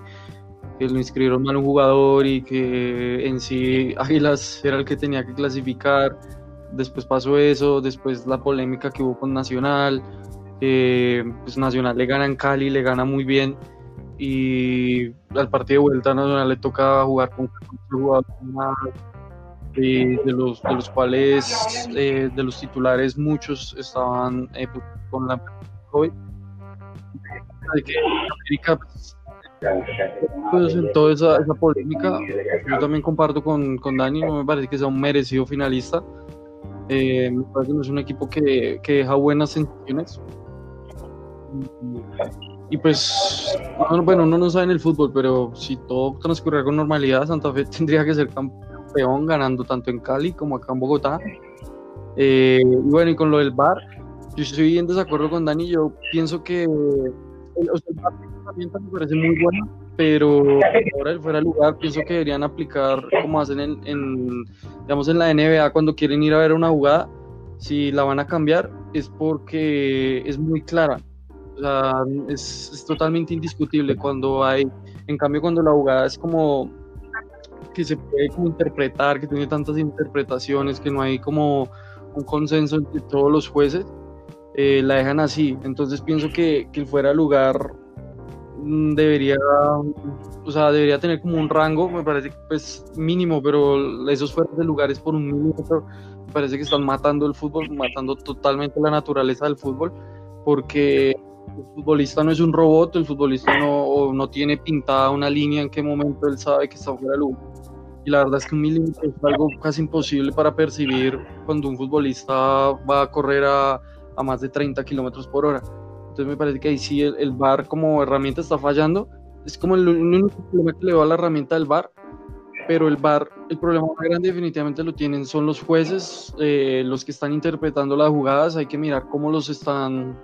que lo inscribieron mal un jugador y que en sí Águilas era el que tenía que clasificar, después pasó eso, después la polémica que hubo con Nacional, pues Nacional le gana en Cali, le gana muy bien y al partido de vuelta Nacional le toca jugar con jugadores de, los, de los cuales eh, de los titulares muchos estaban eh, pues, con la COVID América pues, en toda esa, esa, polémica yo también comparto con, con, Dani no me parece que sea un merecido finalista eh, me parece que no es un equipo que, que deja buenas sensaciones y pues, bueno, uno no sabe en el fútbol, pero si todo transcurriera con normalidad, Santa Fe tendría que ser campeón ganando tanto en Cali como acá en Bogotá. Eh, y bueno, y con lo del VAR, yo estoy en desacuerdo con Dani, yo pienso que el, o sea, el me parece muy bueno, pero ahora fuera de lugar pienso que deberían aplicar como hacen en, digamos en la NBA cuando quieren ir a ver una jugada, si la van a cambiar es porque es muy clara. O sea, es, es totalmente indiscutible cuando hay, en cambio cuando la jugada es como que se puede como interpretar, que tiene tantas interpretaciones, que no hay como un consenso entre todos los jueces, eh, la dejan así. Entonces pienso que, que fuera lugar mm, debería, o sea, debería tener como un rango, me parece que pues mínimo, pero esos fueras de lugares por un minuto, me parece que están matando el fútbol, matando totalmente la naturaleza del fútbol, porque el futbolista no es un robot, el futbolista no, no tiene pintada una línea en qué momento él sabe que está fuera de lugar y la verdad es que un milímetro es algo casi imposible para percibir cuando un futbolista va a correr a, a más de 30 kilómetros por hora. Entonces me parece que ahí sí el, el como herramienta está fallando. Es como el, único problema que le va a la herramienta del VAR, pero el VAR, el problema más grande definitivamente lo tienen son los jueces, eh, los que están interpretando las jugadas, hay que mirar cómo los están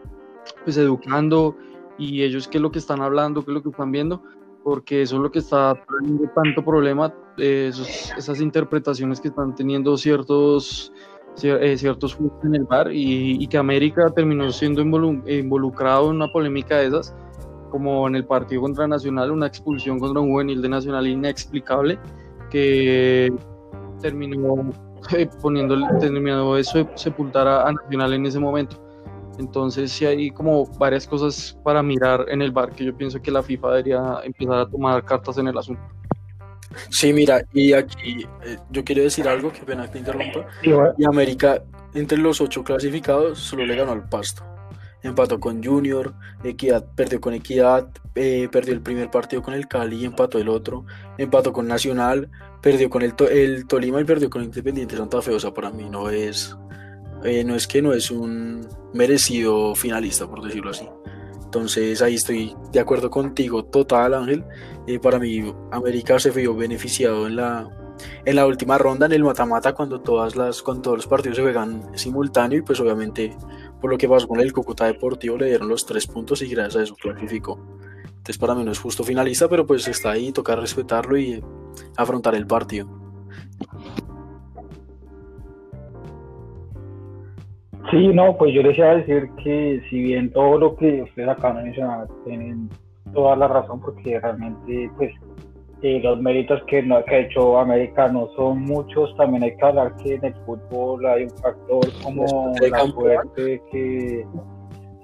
pues educando y ellos qué es lo que están hablando, qué es lo que están viendo, porque eso es lo que está teniendo tanto problema, eh, esas interpretaciones que están teniendo ciertos ciertos jueces en el bar y, que América terminó siendo involucrado en una polémica de esas, como en el partido contra Nacional, una expulsión contra un juvenil de Nacional inexplicable que terminó eh, poniendo, terminó de sepultar a Nacional en ese momento. Entonces sí hay como varias cosas para mirar en el bar que yo pienso que la FIFA debería empezar a tomar cartas en el asunto. Sí, mira, y aquí eh, yo quiero decir algo, que pena que te interrumpa. Y América, entre los ocho clasificados, solo le ganó al Pasto. Empató con Junior, Equidad perdió con Equidad, eh, perdió el primer partido con el Cali empató el otro. Empató con Nacional, perdió con el, el Tolima y perdió con Independiente Santa Fe. O sea, para mí no es eh, no es que no es un merecido finalista, por decirlo así. Entonces ahí estoy de acuerdo contigo, total Ángel. Eh, para mí América se vio beneficiado en la, en la última ronda, en el mata-mata, cuando, todas las, cuando todos los partidos se juegan simultáneo y pues obviamente por lo que pasó con el Cúcuta Deportivo le dieron los tres puntos y gracias a eso clasificó. Entonces para mí no es justo finalista, pero pues está ahí, toca respetarlo y afrontar el partido. Sí, no, pues yo les iba a decir que si bien todo lo que ustedes acaban de mencionar tienen toda la razón, porque realmente pues eh, los méritos que, no, que ha hecho América no son muchos, también hay que hablar que en el fútbol hay un factor como la suerte que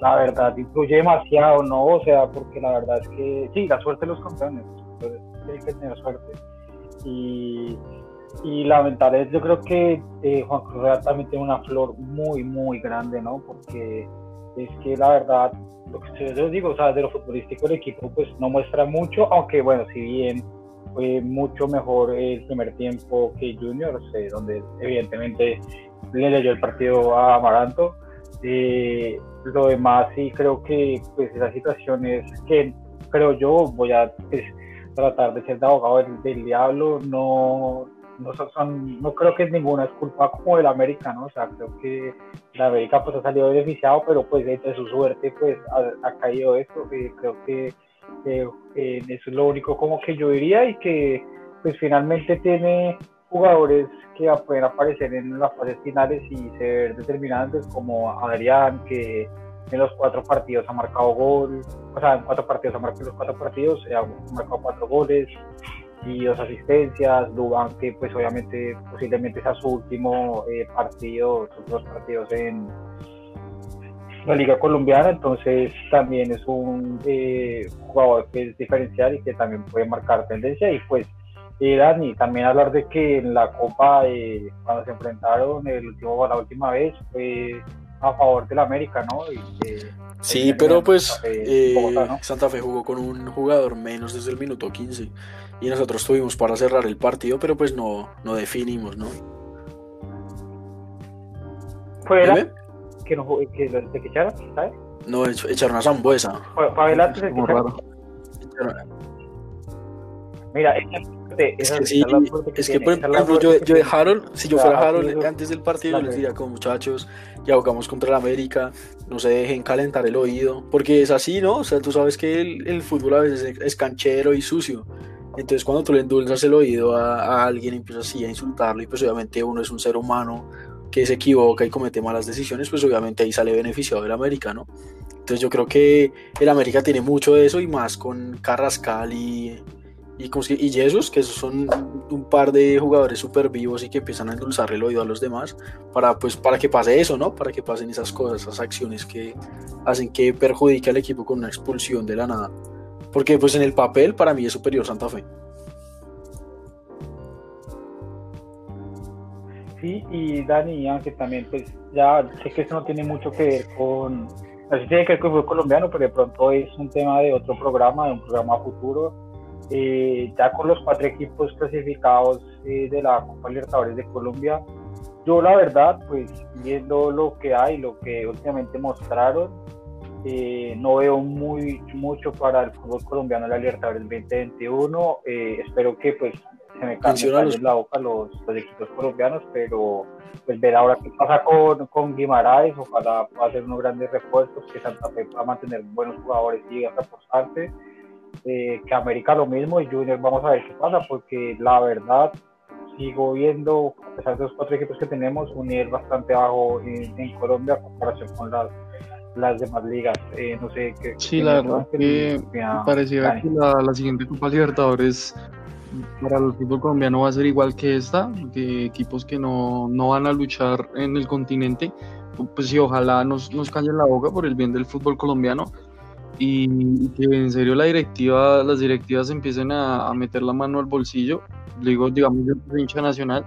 la verdad influye demasiado, ¿no? O sea, porque la verdad es que sí, la suerte de los campeones, entonces hay que tener suerte. Y y lamentable, yo creo que eh, Juan Cruz Real también tiene una flor muy, muy grande, ¿no? Porque es que la verdad, lo que yo digo, o sea, de lo futbolístico el equipo pues no muestra mucho, aunque bueno, si bien fue mucho mejor el primer tiempo que Junior, donde evidentemente le leyó el partido a Amaranto. Eh, lo demás sí creo que pues esas situaciones que creo yo voy a pues, tratar de ser de abogado del diablo, no, no, son, no creo que ninguna es culpa como del América, ¿no? O sea, creo que la América pues ha salido beneficiado, pero pues entre su suerte pues ha, caído esto, eh, creo que eh, eso es lo único como que yo diría y que pues finalmente tiene jugadores que pueden aparecer en las fases finales y ser determinantes como Adrián que en los cuatro partidos ha marcado gol, o sea, en cuatro partidos ha marcado los cuatro partidos, ha marcado cuatro goles, y dos asistencias, Dubán que pues obviamente posiblemente sea su último eh, partido, sus dos partidos en la Liga Colombiana, entonces también es un eh, jugador que es diferencial y que también puede marcar tendencia. Y pues eh, Dani, también hablar de que en la Copa cuando se enfrentaron el último, la última vez fue a favor del América, ¿no? sí, pero pues Santa Fe jugó con un jugador menos desde el minuto 15 y nosotros tuvimos para cerrar el partido, pero pues no, no definimos, ¿no? ¿Fue que, no, que, que echaron, ¿sabes? No, echaron a Zambuesa. Fue, fue de que echaron. Mira, suerte. Es que sí, que es que por ejemplo, yo, yo de. Harold, si yo fuera así Harold es- antes del partido, yo les diría como muchachos, ya jugamos contra el América, no se dejen calentar el oído, porque es así, ¿no? O sea, tú sabes que el, el fútbol a veces es, es canchero y sucio. Entonces cuando tú le endulzas el oído a, a alguien, empiezas así a insultarlo y pues obviamente uno es un ser humano que se equivoca y comete malas decisiones, pues obviamente ahí sale beneficiado el América, ¿no? Entonces yo creo que el América tiene mucho de eso y más con Carrascal y, y, ¿cómo es que- y Jesus, que son un par de jugadores súper vivos y que empiezan a endulzar el oído a los demás para, pues, para que pase eso, ¿no? Para que pasen esas cosas, esas acciones que hacen que perjudique al equipo con una expulsión de la nada. Porque pues en el papel para mí es superior Santa Fe. Sí, y Dani Ángel también, pues ya sé que eso no tiene mucho que ver con, así tiene que ver con el fútbol colombiano, pero de pronto es un tema de otro programa, de un programa futuro. Eh, ya con los cuatro equipos clasificados eh, de la Copa Libertadores de Colombia, yo la verdad, pues viendo lo que hay, lo que últimamente mostraron, eh, no veo muy mucho para el fútbol colombiano la Libertadores 2021. Eh, espero que pues se me en la boca los, los equipos colombianos, pero pues ver ahora qué pasa con, con Guimaraes, ojalá pueda hacer unos grandes refuerzos, que Santa Fe pueda mantener buenos jugadores y reforzarse, eh, que América lo mismo y Junior vamos a ver qué pasa, porque la verdad sigo viendo, a pesar de los cuatro equipos que tenemos, un nivel bastante bajo en, en Colombia a comparación con las, las demás ligas. Eh, no sé qué. Sí, la verdad que a pareciera que la, la siguiente Copa Libertadores para el fútbol colombiano va a ser igual que esta, que equipos que no, no van a luchar en el continente, pues sí, ojalá nos, nos callen la boca por el bien del fútbol colombiano y, que en serio la directiva, las directivas empiecen a, a meter la mano al bolsillo. Digo, digamos, soy hincha nacional,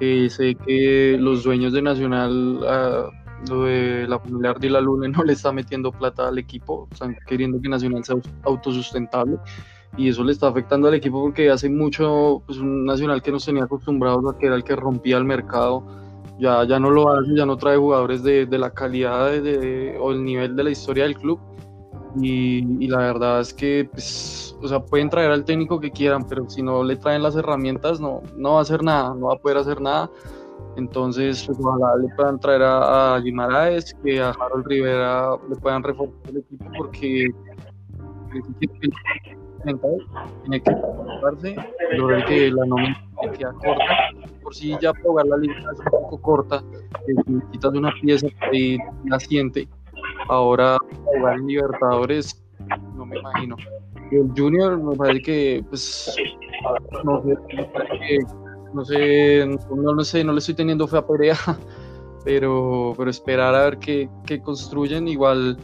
eh, sé que los dueños de Nacional, ah, lo de la familia Ardila Luna no le está metiendo plata al equipo, están queriendo que Nacional sea autosustentable y eso le está afectando al equipo porque hace mucho pues, un Nacional que nos tenía acostumbrados a que era el que rompía el mercado, ya, ya no lo hace, ya no trae jugadores de, de la calidad de- de- o el nivel de la historia del club y, la verdad es que pues, o sea, pueden traer al técnico que quieran, pero si no le traen las herramientas no, no va a hacer nada, no va a poder hacer nada. Entonces, pues, ojalá le puedan traer a, a que a Harold Rivera le puedan reforzar el equipo porque tiene que preocuparse, lograr que la nómina queda corta. Por si ya probar la liga es un poco corta, si quitas una pieza y naciente, ahora jugar en Libertadores, no me imagino. El Junior me parece que, pues, no sé, no sé, no, sé, no le estoy teniendo fe a Perea, pero, pero esperar a ver qué, qué construyen. Igual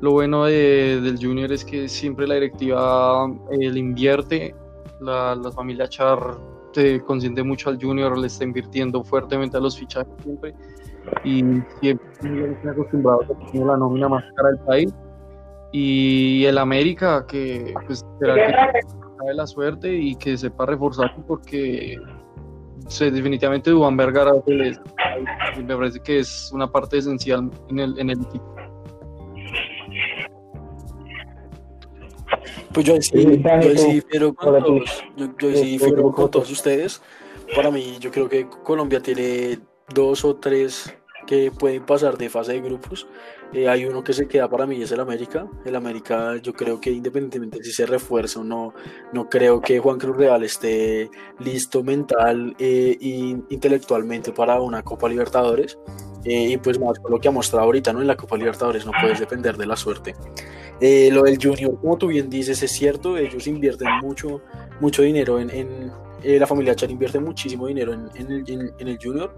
lo bueno de- del Junior es que siempre la directiva eh, le invierte, la, la familia Char se consiente mucho al Junior, le está invirtiendo fuertemente a los fichajes siempre y siempre están acostumbrados a tener la nómina más cara del país. Y el América, que pues será que cae la suerte y que sepa reforzarse porque se, definitivamente Dubán Vergara me parece que es una parte esencial en el, en el equipo. Pues yo sí, yo sí difiero con todos. Yo, yo sí con todos ustedes. Para mí, yo creo que Colombia tiene dos o tres que pueden pasar de fase de grupos. Eh, hay uno que se queda para mí, es el América. El América, yo creo que independientemente si se refuerza o no, no creo que Juan Cruz Real esté listo mental e intelectualmente para una Copa Libertadores. Eh, y pues más lo que ha mostrado ahorita, ¿no? En la Copa Libertadores no puedes depender de la suerte. Eh, lo del Junior, como tú bien dices, es cierto, ellos invierten mucho, mucho dinero en, en eh, la familia Char invierte muchísimo dinero en, en el, en el Junior,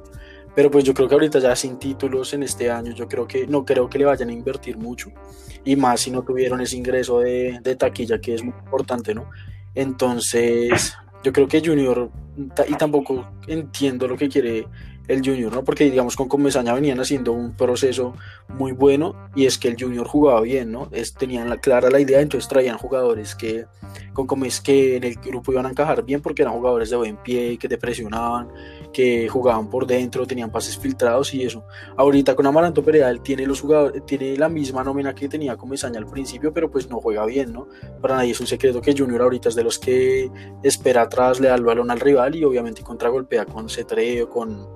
pero pues yo creo que ahorita ya sin títulos en este año, yo creo que no creo que le vayan a invertir mucho, y más si no tuvieron ese ingreso de, de taquilla que es muy importante, ¿no? Entonces, yo creo que Junior, y tampoco entiendo lo que quiere el Junior, ¿no? Porque digamos con Comesaña venían haciendo un proceso muy bueno y es que el Junior jugaba bien, ¿no? Es, tenían la, clara la idea, entonces traían jugadores que con Comes que en el grupo iban a encajar bien porque eran jugadores de buen pie, que te presionaban, que jugaban por dentro, tenían pases filtrados y eso. Ahorita con Amaranto Perea, él tiene, los jugadores, tiene la misma nómina que tenía Comesaña al principio, pero pues no juega bien, ¿no? Para nadie es un secreto que Junior ahorita es de los que espera atrás, le da el balón al rival y obviamente contragolpea con C3 o con,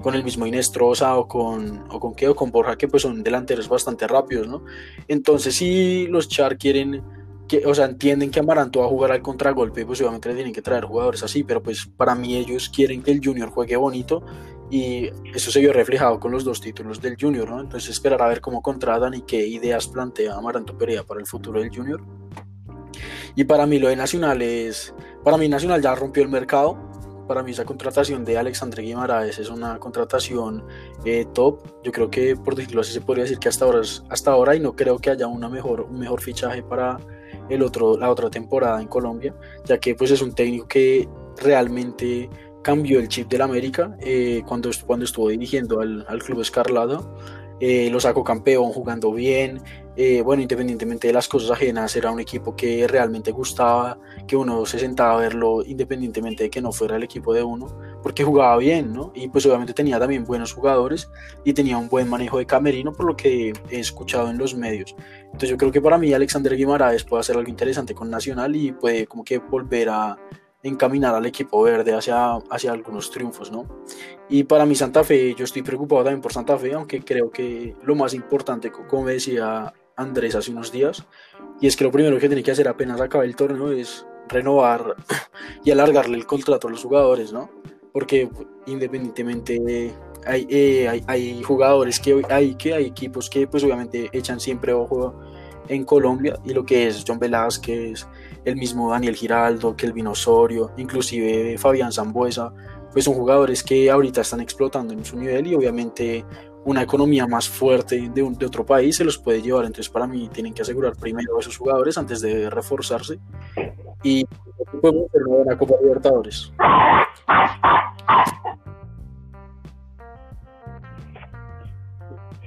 con el mismo Inestrosa o con, o con qué, o con Borja, que pues son delanteros bastante rápidos, ¿no? Entonces si los Char quieren que, o sea, entienden que Amaranto va a jugar al contragolpe, pues obviamente le tienen que traer jugadores así, pero pues para mí ellos quieren que el Junior juegue bonito y eso se vio reflejado con los dos títulos del Junior, ¿no? Entonces esperar a ver cómo contratan y qué ideas plantea Amaranto Perea para el futuro del Junior. Y para mí lo de Nacional es, para mí Nacional ya rompió el mercado, para mí esa contratación de Alexandre Guimaraes es una contratación eh, top. Yo creo que, por decirlo así, se podría decir que hasta ahora, hasta ahora y no creo que haya una mejor, un mejor fichaje para el otro, la otra temporada en Colombia, ya que pues es un técnico que realmente cambió el chip del América eh, cuando, cuando estuvo dirigiendo al, al Club Escarlado. Eh, lo sacó campeón jugando bien, eh, bueno, independientemente de las cosas ajenas, era un equipo que realmente gustaba, que uno se sentaba a verlo independientemente de que no fuera el equipo de uno, porque jugaba bien, ¿no? Y pues obviamente tenía también buenos jugadores y tenía un buen manejo de camerino, por lo que he escuchado en los medios. Entonces yo creo que para mí Alexander Guimaraes puede hacer algo interesante con Nacional y puede como que volver a encaminar al equipo verde hacia, hacia algunos triunfos, ¿no? Y para mi Santa Fe, yo estoy preocupado también por Santa Fe, aunque creo que lo más importante, como decía Andrés hace unos días, y es que lo primero que tiene que hacer apenas acabe el torneo es renovar y alargarle el contrato a los jugadores, ¿no? Porque independientemente hay, eh, hay, hay, jugadores que hay, que hay equipos que pues obviamente echan siempre ojo en Colombia y lo que es John Velázquez, el mismo Daniel Giraldo, Kelvin Osorio, inclusive Fabián Zambuesa, pues son jugadores que ahorita están explotando en su nivel y obviamente una economía más fuerte de, de, otro país se los puede llevar. Entonces, para mí, tienen que asegurar primero a esos jugadores antes de reforzarse. Y podemos hacer una Copa Libertadores.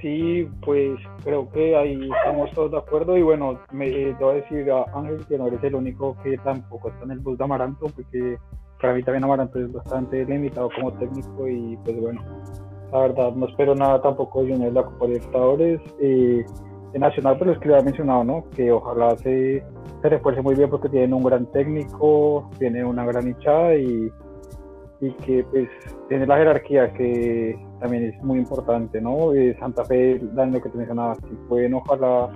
Sí, pues creo que ahí estamos todos de acuerdo. Y bueno, me eh, a decir a Ángel que no eres el único que tampoco está en el bus de Amaranto, porque para mí también Amaranto es bastante limitado como técnico. Y pues bueno, la verdad, no espero nada tampoco de la Copa Libertadores. Eh, en Nacional, pero es que lo había mencionado, ¿no? Que ojalá se, se refuerce muy bien porque tienen un gran técnico, tiene una gran hinchada y, y que pues tiene la jerarquía que también es muy importante, ¿no? Eh, Santa Fe, Dan, lo que te mencionaba, si pueden ojalá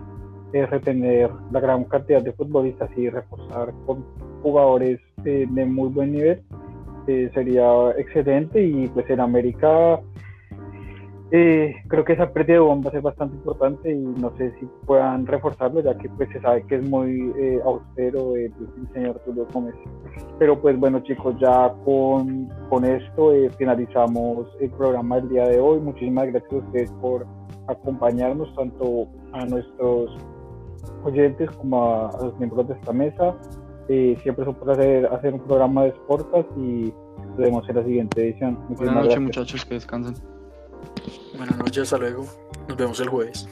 eh, retener la gran cantidad de futbolistas y reforzar con jugadores eh, de muy buen nivel, sería excelente y pues en América eh, creo que esa pérdida de bomba es bastante importante y no sé si puedan reforzarlo, ya que pues se sabe que es muy eh, austero el, señor Tulio Gómez. Pero pues bueno chicos, ya con, con esto eh, finalizamos el programa del día de hoy. Muchísimas gracias a ustedes por acompañarnos, tanto a nuestros oyentes como a, los miembros de esta mesa. siempre es un placer hacer un programa de Sportas y nos vemos en la siguiente edición. Buenas noches muchachos, que descansen. Buenas noches, hasta luego. Nos vemos el jueves.